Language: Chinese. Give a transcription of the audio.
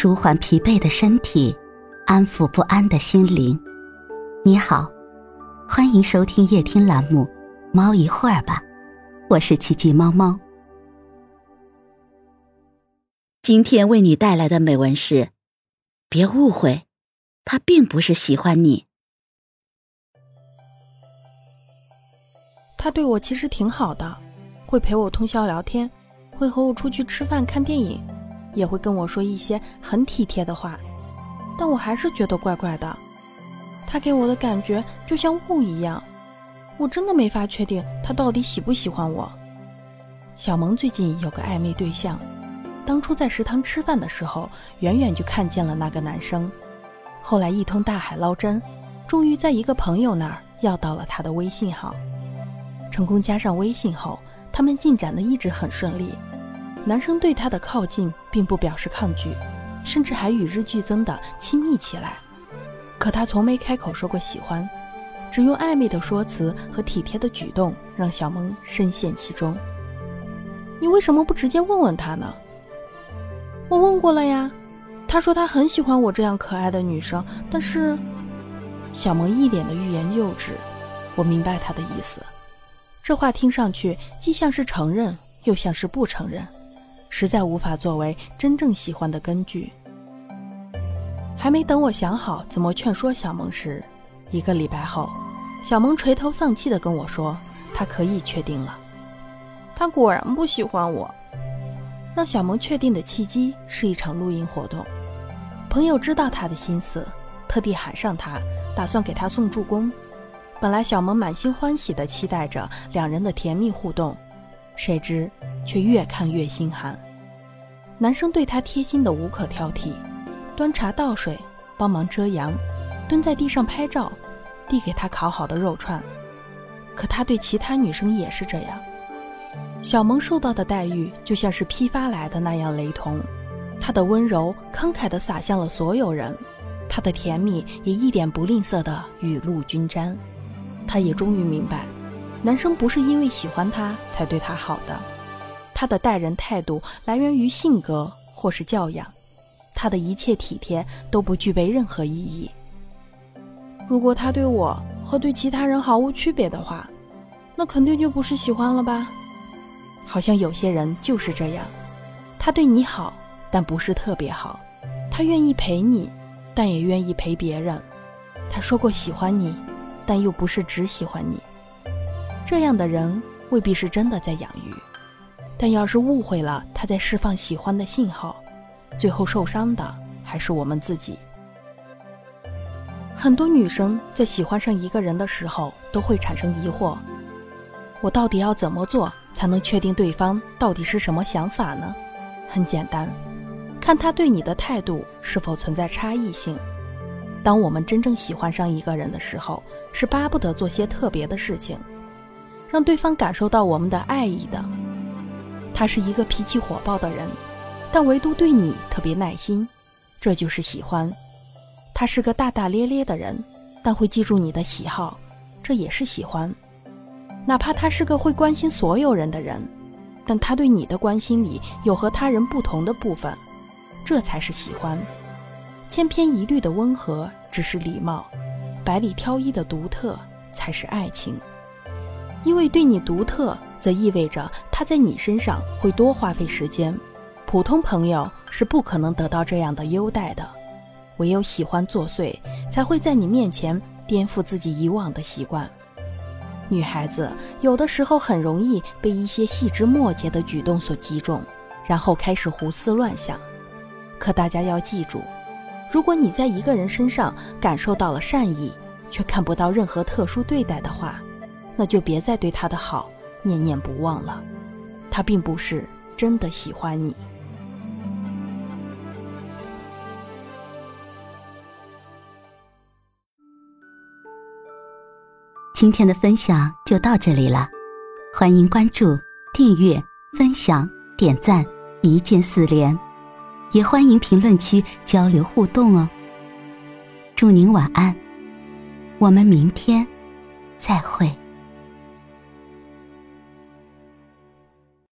舒缓疲惫的身体，安抚不安的心灵。你好，欢迎收听夜听栏目《猫一会儿吧》，我是奇迹猫猫。今天为你带来的美文是：别误会，他并不是喜欢你。他对我其实挺好的，会陪我通宵聊天，会和我出去吃饭看电影，也会跟我说一些很体贴的话，但我还是觉得怪怪的。他给我的感觉就像雾一样，我真的没法确定他到底喜不喜欢我。小萌最近有个暧昧对象，当初在食堂吃饭的时候，远远就看见了那个男生，后来一通大海捞针，终于在一个朋友那儿要到了他的微信号。成功加上微信后，他们进展的一直很顺利。男生对她的靠近并不表示抗拒，甚至还与日俱增的亲密起来。可他从没开口说过喜欢，只用暧昧的说辞和体贴的举动让小萌深陷其中。你为什么不直接问问他呢？我问过了呀，他说他很喜欢我这样可爱的女生，但是小萌一脸的欲言又止。我明白他的意思。这话听上去既像是承认，又像是不承认，实在无法作为真正喜欢的根据。还没等我想好怎么劝说小萌时，一个礼拜后，小萌垂头丧气地跟我说：“她可以确定了，他果然不喜欢我。”让小萌确定的契机是一场露营活动，朋友知道他的心思，特地喊上他，打算给他送助攻。本来小萌满心欢喜地期待着两人的甜蜜互动，谁知却越看越心寒。男生对她贴心的无可挑剔，端茶倒水，帮忙遮阳，蹲在地上拍照，递给她烤好的肉串。可他对其他女生也是这样。小萌受到的待遇就像是批发来的那样雷同，他的温柔慷慨地洒向了所有人，他的甜蜜也一点不吝啬地雨露均沾。他也终于明白，男生不是因为喜欢她才对她好的，他的待人态度来源于性格或是教养，他的一切体贴都不具备任何意义。如果他对我和对其他人毫无区别的话，那肯定就不是喜欢了吧？好像有些人就是这样，他对你好，但不是特别好，他愿意陪你，但也愿意陪别人，他说过喜欢你。但又不是只喜欢你，这样的人未必是真的在养鱼。但要是误会了他在释放喜欢的信号，最后受伤的还是我们自己。很多女生在喜欢上一个人的时候，都会产生疑惑：我到底要怎么做才能确定对方到底是什么想法呢？很简单，看他对你的态度是否存在差异性。当我们真正喜欢上一个人的时候，是巴不得做些特别的事情，让对方感受到我们的爱意的。他是一个脾气火爆的人，但唯独对你特别耐心，这就是喜欢。他是个大大咧咧的人，但会记住你的喜好，这也是喜欢。哪怕他是个会关心所有人的人，但他对你的关心里有和他人不同的部分，这才是喜欢。千篇一律的温和只是礼貌，百里挑一的独特才是爱情。因为对你独特，则意味着他在你身上会多花费时间。普通朋友是不可能得到这样的优待的，唯有喜欢作祟，才会在你面前颠覆自己以往的习惯。女孩子有的时候很容易被一些细枝末节的举动所击中，然后开始胡思乱想。可大家要记住。如果你在一个人身上感受到了善意，却看不到任何特殊对待的话，那就别再对他的好念念不忘了。他并不是真的喜欢你。今天的分享就到这里了，欢迎关注、订阅、分享、点赞，一键四连。也欢迎评论区交流互动哦。祝您晚安，我们明天再会。